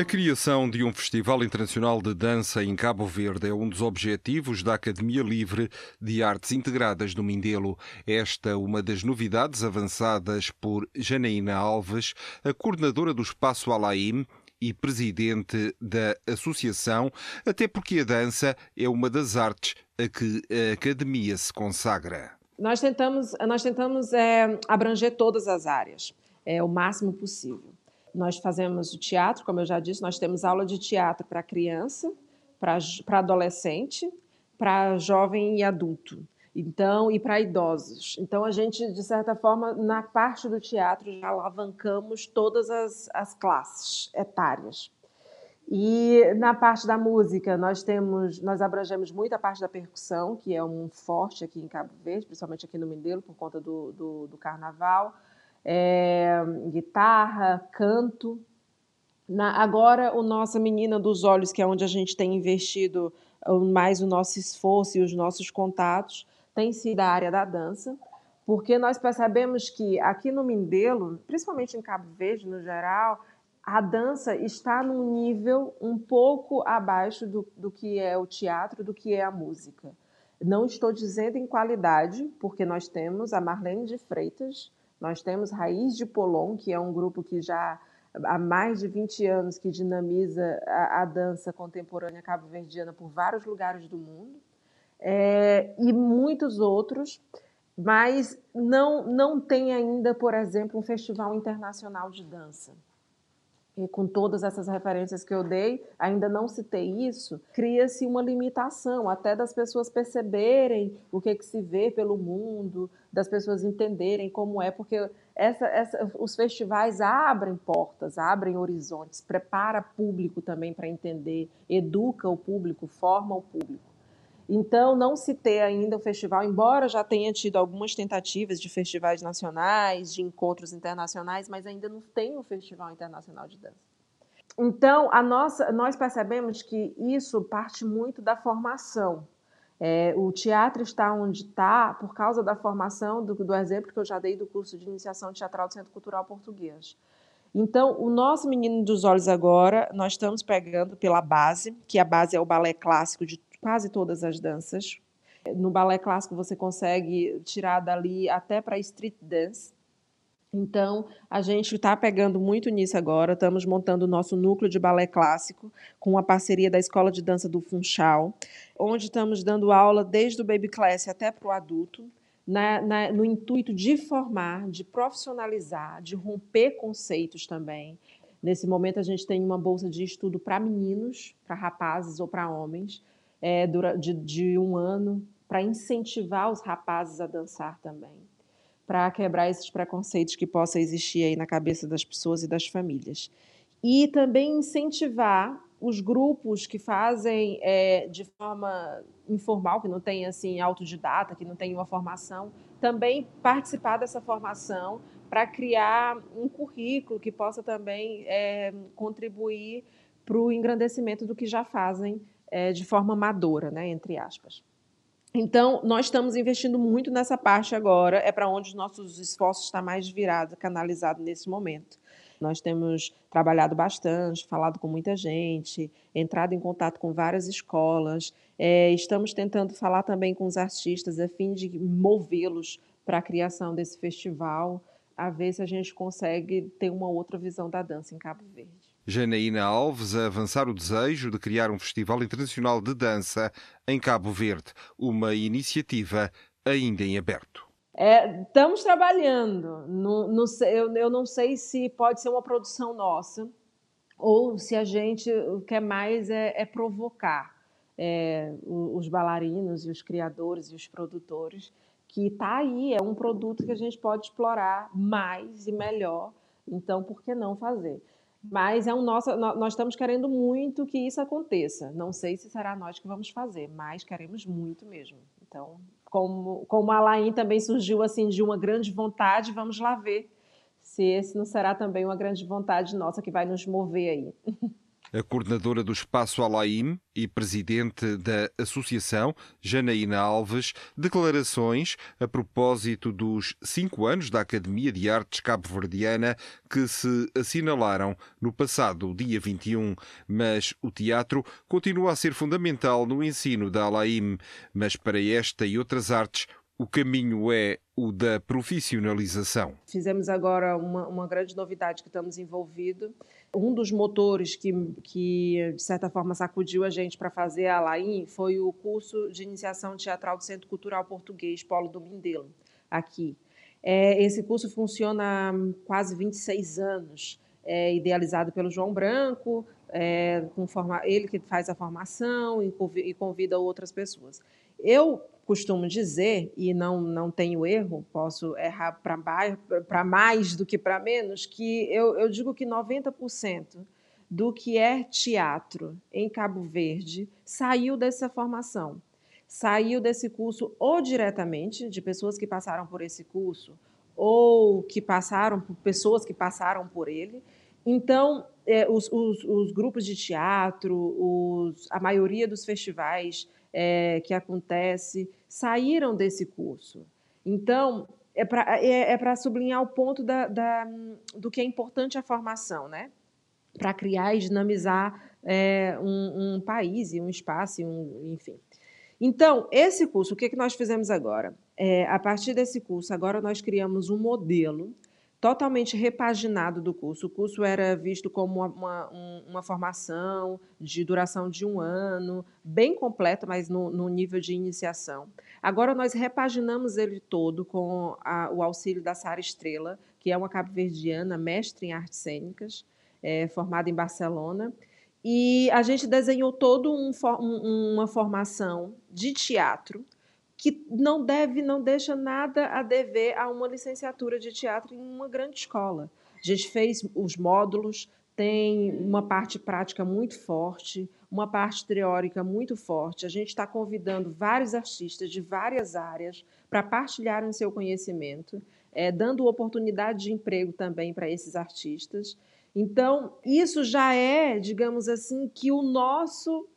Máscara. criação de um Festival Internacional de Dança em Cabo Verde é um dos objetivos da Academia Livre de Artes Integradas do Mindelo. Esta uma das novidades avançadas por Janaína Alves, a coordenadora do Espaço Alaim, e presidente da associação, até porque a dança é uma das artes a que a academia se consagra. Nós tentamos, nós tentamos é, abranger todas as áreas, é, o máximo possível. Nós fazemos o teatro, como eu já disse, nós temos aula de teatro para criança, para adolescente, para jovem e adulto. Então, e para idosos. Então, a gente, de certa forma, na parte do teatro, já alavancamos todas as, as classes etárias. E na parte da música, nós temos, nós abrangemos muito a parte da percussão, que é um forte aqui em Cabo Verde, principalmente aqui no Mindelo, por conta do, do, do carnaval é, guitarra, canto. Na, agora, o Nossa Menina dos Olhos, que é onde a gente tem investido mais o nosso esforço e os nossos contatos, tem sido a área da dança, porque nós percebemos que aqui no Mindelo, principalmente em Cabo Verde no geral, a dança está num nível um pouco abaixo do, do que é o teatro, do que é a música. Não estou dizendo em qualidade, porque nós temos a Marlene de Freitas, nós temos Raiz de Polon, que é um grupo que já há mais de 20 anos que dinamiza a, a dança contemporânea cabo-verdiana por vários lugares do mundo, é, e muitos outros, mas não, não tem ainda, por exemplo, um festival internacional de dança e com todas essas referências que eu dei, ainda não citei isso, cria-se uma limitação até das pessoas perceberem o que, que se vê pelo mundo, das pessoas entenderem como é, porque essa, essa, os festivais abrem portas, abrem horizontes, prepara público também para entender, educa o público, forma o público. Então, não se ter ainda o festival, embora já tenha tido algumas tentativas de festivais nacionais, de encontros internacionais, mas ainda não tem o Festival Internacional de Dança. Então, a nossa, nós percebemos que isso parte muito da formação. É, o teatro está onde está por causa da formação, do, do exemplo que eu já dei do curso de iniciação teatral do Centro Cultural Português. Então, o nosso Menino dos Olhos agora, nós estamos pegando pela base, que a base é o balé clássico de quase todas as danças. No balé clássico você consegue tirar dali até para street dance. Então, a gente está pegando muito nisso agora. Estamos montando o nosso núcleo de balé clássico com a parceria da Escola de Dança do Funchal, onde estamos dando aula desde o baby class até para o adulto, na, na, no intuito de formar, de profissionalizar, de romper conceitos também. Nesse momento, a gente tem uma bolsa de estudo para meninos, para rapazes ou para homens, é, de, de um ano para incentivar os rapazes a dançar também, para quebrar esses preconceitos que possam existir aí na cabeça das pessoas e das famílias. E também incentivar os grupos que fazem é, de forma informal, que não tem assim autodidata, que não tem uma formação, também participar dessa formação para criar um currículo que possa também é, contribuir para o engrandecimento do que já fazem é, de forma amadora, né, entre aspas. Então, nós estamos investindo muito nessa parte agora, é para onde os nossos esforços estão mais virados, canalizados nesse momento. Nós temos trabalhado bastante, falado com muita gente, entrado em contato com várias escolas, é, estamos tentando falar também com os artistas a fim de movê-los para a criação desse festival, a ver se a gente consegue ter uma outra visão da dança em Cabo Verde. Janaína Alves a avançar o desejo de criar um Festival Internacional de Dança em Cabo Verde, uma iniciativa ainda em aberto. É, estamos trabalhando. No, no, eu, eu não sei se pode ser uma produção nossa ou se a gente quer mais é, é provocar é, os bailarinos e os criadores e os produtores que está aí, é um produto que a gente pode explorar mais e melhor. Então, por que não fazer? Mas é um nosso, nós estamos querendo muito que isso aconteça. Não sei se será nós que vamos fazer, mas queremos muito mesmo. Então, como, como a Laim também surgiu assim de uma grande vontade, vamos lá ver se esse não será também uma grande vontade nossa que vai nos mover aí. a coordenadora do Espaço Alaim e presidente da Associação, Janaína Alves, declarações a propósito dos cinco anos da Academia de Artes Cabo-Verdiana que se assinalaram no passado dia 21. Mas o teatro continua a ser fundamental no ensino da Alaim. Mas para esta e outras artes, o caminho é o da profissionalização. Fizemos agora uma, uma grande novidade que estamos envolvidos. Um dos motores que, que, de certa forma, sacudiu a gente para fazer a Laim foi o curso de iniciação teatral do Centro Cultural Português Polo do Mindelo, aqui. É, esse curso funciona há quase 26 anos, é idealizado pelo João Branco, é, com forma, ele que faz a formação e convida outras pessoas. Eu costumo dizer, e não, não tenho erro, posso errar para mais do que para menos, que eu, eu digo que 90% do que é teatro em Cabo Verde saiu dessa formação. Saiu desse curso ou diretamente, de pessoas que passaram por esse curso, ou que passaram por pessoas que passaram por ele. Então, é, os, os, os, grupos de teatro, os, a maioria dos festivais é, que acontece saíram desse curso. Então, é para é, é sublinhar o ponto da, da, do que é importante a formação, né? para criar e dinamizar é, um, um, país e um espaço, um, enfim. Então, esse curso, o que, que nós fizemos agora? É, a partir desse curso, agora nós criamos um modelo totalmente repaginado do curso. O curso era visto como uma, uma, uma, formação de duração de um ano, bem completo, mas no, no nível de iniciação. Agora nós repaginamos ele todo com a, o auxílio da Sara Estrela, que é uma cabo-verdiana, mestre em artes cênicas, é, formada em Barcelona. E a gente desenhou toda um, uma formação de teatro, que não deve, não deixa nada a dever a uma licenciatura de teatro em uma grande escola. A gente fez os módulos, tem uma parte prática muito forte, uma parte teórica muito forte. A gente está convidando vários artistas de várias áreas para partilharem seu conhecimento, é, dando oportunidade de emprego também para esses artistas. Então, isso já é, digamos assim, que o nosso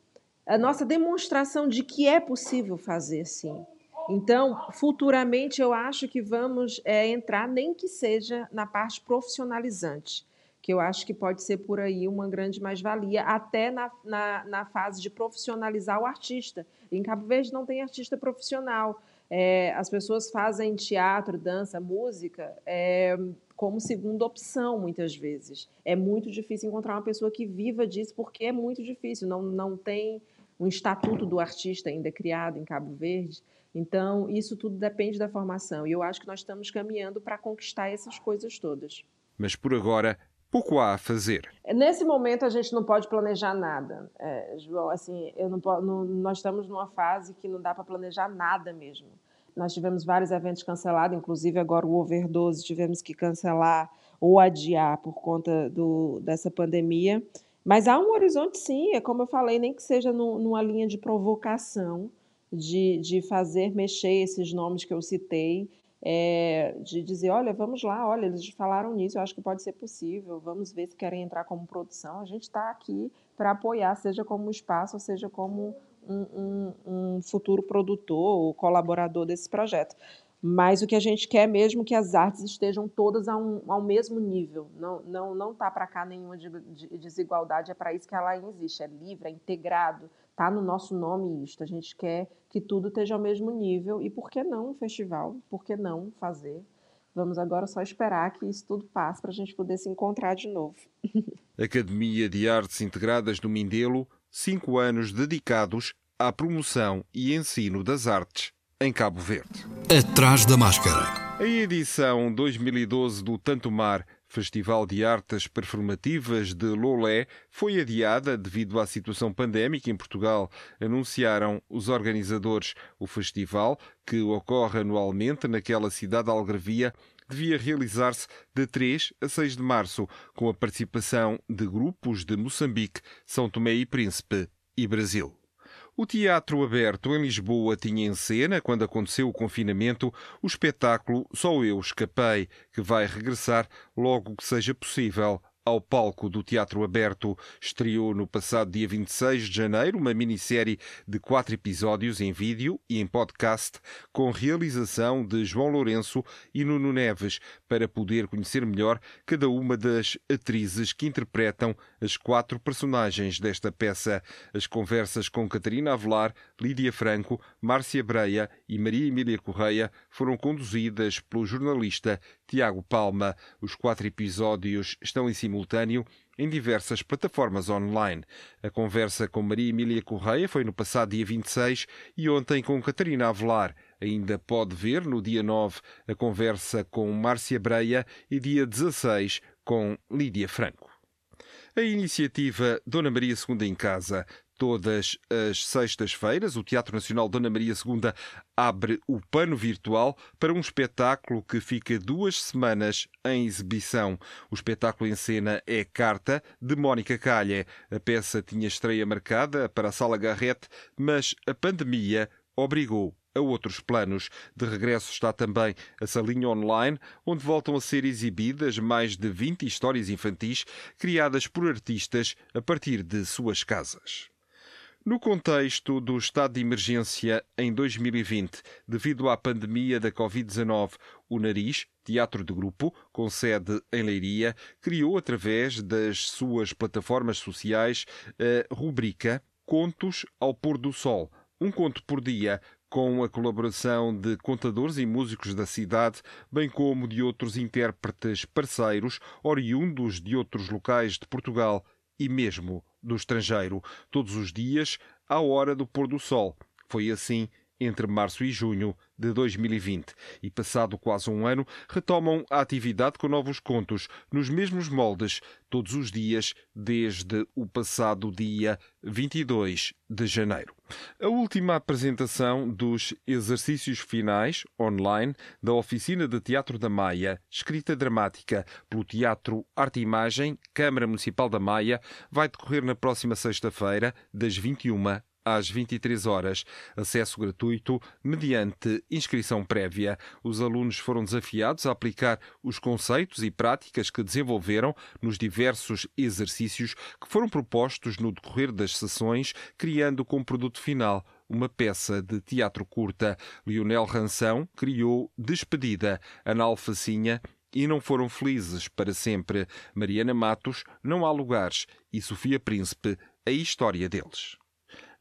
a nossa demonstração de que é possível fazer sim. Então, futuramente, eu acho que vamos é, entrar, nem que seja na parte profissionalizante, que eu acho que pode ser por aí uma grande mais-valia, até na, na, na, fase de profissionalizar o artista. Em Cabo Verde não tem artista profissional. É, as pessoas fazem teatro, dança, música é, como segunda opção, muitas vezes. É muito difícil encontrar uma pessoa que viva disso, porque é muito difícil, não, não tem um estatuto do artista ainda criado em Cabo Verde. Então, isso tudo depende da formação. E eu acho que nós estamos caminhando para conquistar essas coisas todas. Mas por agora, pouco há a fazer. Nesse momento, a gente não pode planejar nada. É, João, assim, eu não, não, nós estamos numa fase que não dá para planejar nada mesmo. Nós tivemos vários eventos cancelados, inclusive agora o Overdose tivemos que cancelar ou adiar por conta do, dessa pandemia. Mas há um horizonte, sim, é como eu falei, nem que seja no, numa linha de provocação de, de fazer mexer esses nomes que eu citei, é, de dizer, olha, vamos lá, olha, eles falaram nisso, eu acho que pode ser possível, vamos ver se querem entrar como produção. A gente está aqui para apoiar, seja como espaço, seja como um, um, um futuro produtor ou colaborador desse projeto. Mas o que a gente quer mesmo é que as artes estejam todas ao, um, ao mesmo nível. Não não não tá para cá nenhuma de, de desigualdade, é para isso que ela existe, é livre, é integrado, tá no nosso nome isto. A gente quer que tudo esteja ao mesmo nível e por que não um festival? Por que não fazer? Vamos agora só esperar que isso tudo passe para a gente poder se encontrar de novo. Academia de Artes Integradas do Mindelo, cinco anos dedicados à promoção e ensino das artes em Cabo Verde. Atrás da máscara. A edição 2012 do Tanto Mar Festival de Artes Performativas de Lolé foi adiada devido à situação pandémica em Portugal, anunciaram os organizadores. O festival, que ocorre anualmente naquela cidade algarvia, devia realizar-se de 3 a 6 de março, com a participação de grupos de Moçambique, São Tomé e Príncipe e Brasil. O Teatro Aberto em Lisboa tinha em cena, quando aconteceu o confinamento, o espetáculo Só Eu Escapei, que vai regressar logo que seja possível ao palco do Teatro Aberto. Estreou no passado dia 26 de janeiro uma minissérie de quatro episódios em vídeo e em podcast, com realização de João Lourenço e Nuno Neves, para poder conhecer melhor cada uma das atrizes que interpretam as quatro personagens desta peça. As conversas com Catarina Avelar, Lídia Franco, Márcia Breia e Maria Emília Correia foram conduzidas pelo jornalista Tiago Palma. Os quatro episódios estão em simultâneo em diversas plataformas online. A conversa com Maria Emília Correia foi no passado dia 26 e ontem com Catarina Avelar. Ainda pode ver no dia 9 a conversa com Márcia Breia e dia 16 com Lídia Franco. A iniciativa Dona Maria II em Casa Todas as sextas-feiras, o Teatro Nacional Dona Maria II abre o pano virtual para um espetáculo que fica duas semanas em exibição. O espetáculo em cena é Carta, de Mónica Calha. A peça tinha estreia marcada para a Sala Garrett, mas a pandemia obrigou a outros planos. De regresso está também a salinha online, onde voltam a ser exibidas mais de 20 histórias infantis criadas por artistas a partir de suas casas. No contexto do estado de emergência em 2020, devido à pandemia da Covid-19, o Nariz, teatro de grupo, com sede em Leiria, criou através das suas plataformas sociais a rubrica Contos ao Pôr do Sol, um conto por dia, com a colaboração de contadores e músicos da cidade, bem como de outros intérpretes parceiros oriundos de outros locais de Portugal e mesmo do estrangeiro, todos os dias, à hora do pôr do sol. Foi assim entre março e junho de 2020 e, passado quase um ano, retomam a atividade com novos contos, nos mesmos moldes, todos os dias, desde o passado dia 22 de janeiro. A última apresentação dos exercícios finais, online, da Oficina de Teatro da Maia, escrita dramática pelo Teatro Arte e Imagem, Câmara Municipal da Maia, vai decorrer na próxima sexta-feira, das 21 às 23 horas. Acesso gratuito mediante inscrição prévia. Os alunos foram desafiados a aplicar os conceitos e práticas que desenvolveram nos diversos exercícios que foram propostos no decorrer das sessões, criando como produto final uma peça de teatro curta. Lionel Ranção criou Despedida, Ana Alfacinha e não foram felizes para sempre. Mariana Matos, Não há lugares e Sofia Príncipe, a história deles.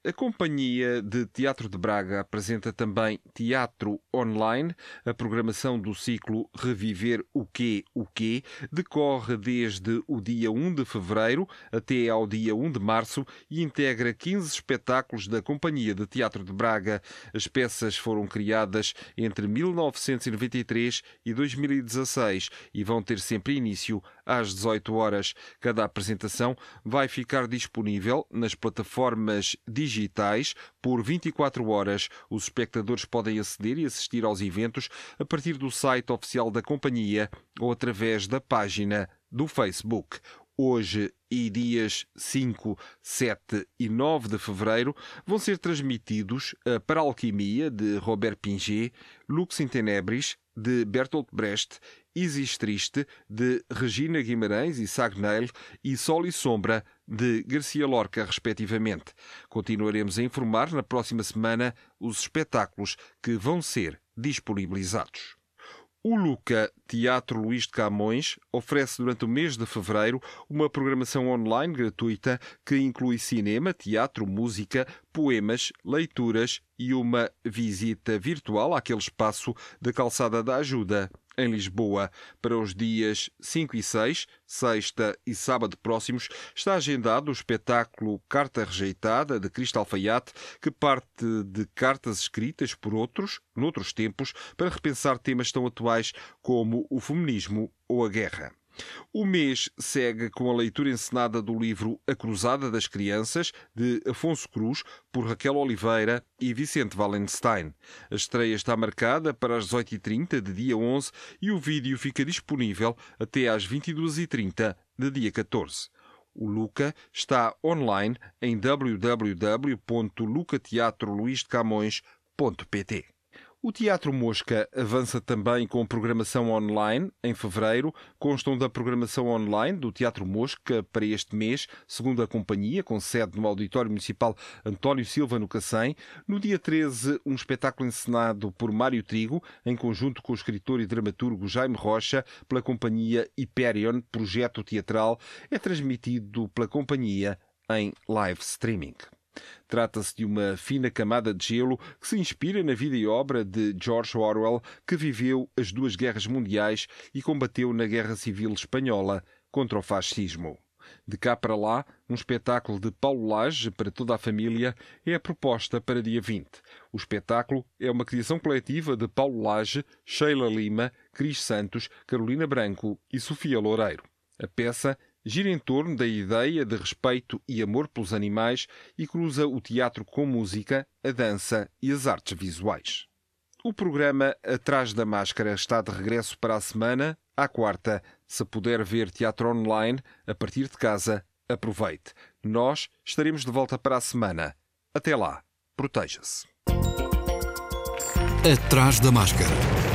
A Companhia de Teatro de Braga apresenta também Teatro Online. A programação do ciclo Reviver o Quê, o Quê decorre desde o dia 1 de fevereiro até ao dia 1 de março e integra 15 espetáculos da Companhia de Teatro de Braga. As peças foram criadas entre 1993 e 2016 e vão ter sempre início às 18 horas. Cada apresentação vai ficar disponível nas plataformas digitais por 24 horas. Os espectadores podem aceder e assistir aos eventos a partir do site oficial da companhia ou através da página do Facebook. Hoje e dias 5, 7 e 9 de fevereiro vão ser transmitidos a Paralquimia de Robert Pinget, Lux in Tenebris de Bertolt Brecht Isis Triste, de Regina Guimarães e Sagneil, e Sol e Sombra, de Garcia Lorca, respectivamente. Continuaremos a informar na próxima semana os espetáculos que vão ser disponibilizados. O Luca Teatro Luís de Camões oferece durante o mês de fevereiro uma programação online gratuita que inclui cinema, teatro, música, poemas, leituras e uma visita virtual àquele espaço da Calçada da Ajuda em Lisboa. Para os dias 5 e 6, sexta e sábado próximos, está agendado o espetáculo Carta Rejeitada, de Cristo Alfaiate, que parte de cartas escritas por outros, noutros tempos, para repensar temas tão atuais como o feminismo ou a guerra. O mês segue com a leitura encenada do livro A Cruzada das Crianças, de Afonso Cruz, por Raquel Oliveira e Vicente Wallenstein. A estreia está marcada para as 18h30 de dia 11 e o vídeo fica disponível até às 22h30 de dia 14. O Luca está online em www.lucateatroluisdecamões.pt. O Teatro Mosca avança também com programação online em fevereiro. Constam da programação online do Teatro Mosca para este mês, segundo a companhia, com sede no Auditório Municipal António Silva no Cacém. No dia 13, um espetáculo encenado por Mário Trigo, em conjunto com o escritor e dramaturgo Jaime Rocha, pela companhia Hyperion, projeto teatral, é transmitido pela companhia em live streaming. Trata-se de uma fina camada de gelo que se inspira na vida e obra de George Orwell, que viveu as duas guerras mundiais e combateu na Guerra Civil Espanhola contra o fascismo. De cá para lá, um espetáculo de Paulo Lage para toda a família é a proposta para dia 20. O espetáculo é uma criação coletiva de Paulo Lage, Sheila Lima, Cris Santos, Carolina Branco e Sofia Loureiro. A peça gira em torno da ideia de respeito e amor pelos animais e cruza o teatro com música, a dança e as artes visuais. O programa Atrás da Máscara está de regresso para a semana, à quarta. Se puder ver teatro online a partir de casa, aproveite. Nós estaremos de volta para a semana. Até lá, proteja-se. Atrás da Máscara.